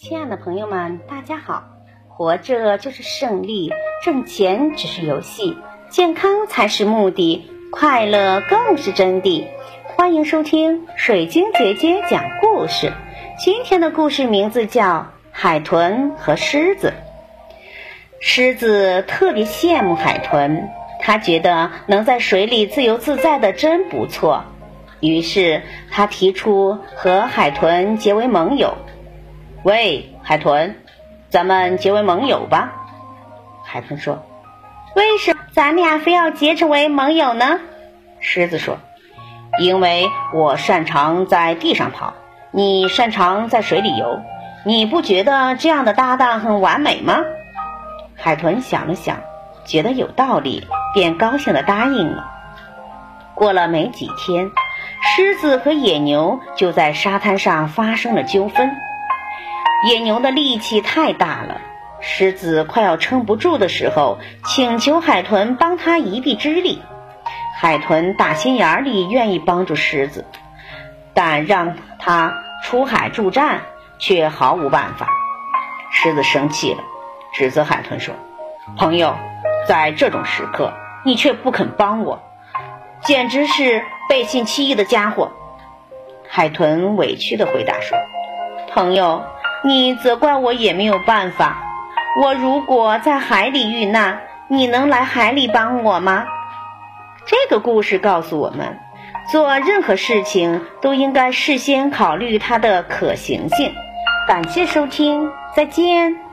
亲爱的朋友们，大家好！活着就是胜利，挣钱只是游戏，健康才是目的，快乐更是真谛。欢迎收听水晶姐姐讲故事。今天的故事名字叫《海豚和狮子》。狮子特别羡慕海豚，他觉得能在水里自由自在的真不错。于是他提出和海豚结为盟友。喂，海豚，咱们结为盟友吧。海豚说：“为什么咱俩非要结成为盟友呢？”狮子说：“因为我擅长在地上跑，你擅长在水里游，你不觉得这样的搭档很完美吗？”海豚想了想，觉得有道理，便高兴地答应了。过了没几天。狮子和野牛就在沙滩上发生了纠纷。野牛的力气太大了，狮子快要撑不住的时候，请求海豚帮他一臂之力。海豚打心眼里愿意帮助狮子，但让他出海助战却毫无办法。狮子生气了，指责海豚说：“朋友，在这种时刻，你却不肯帮我。”简直是背信弃义的家伙！海豚委屈地回答说：“朋友，你责怪我也没有办法。我如果在海里遇难，你能来海里帮我吗？”这个故事告诉我们，做任何事情都应该事先考虑它的可行性。感谢收听，再见。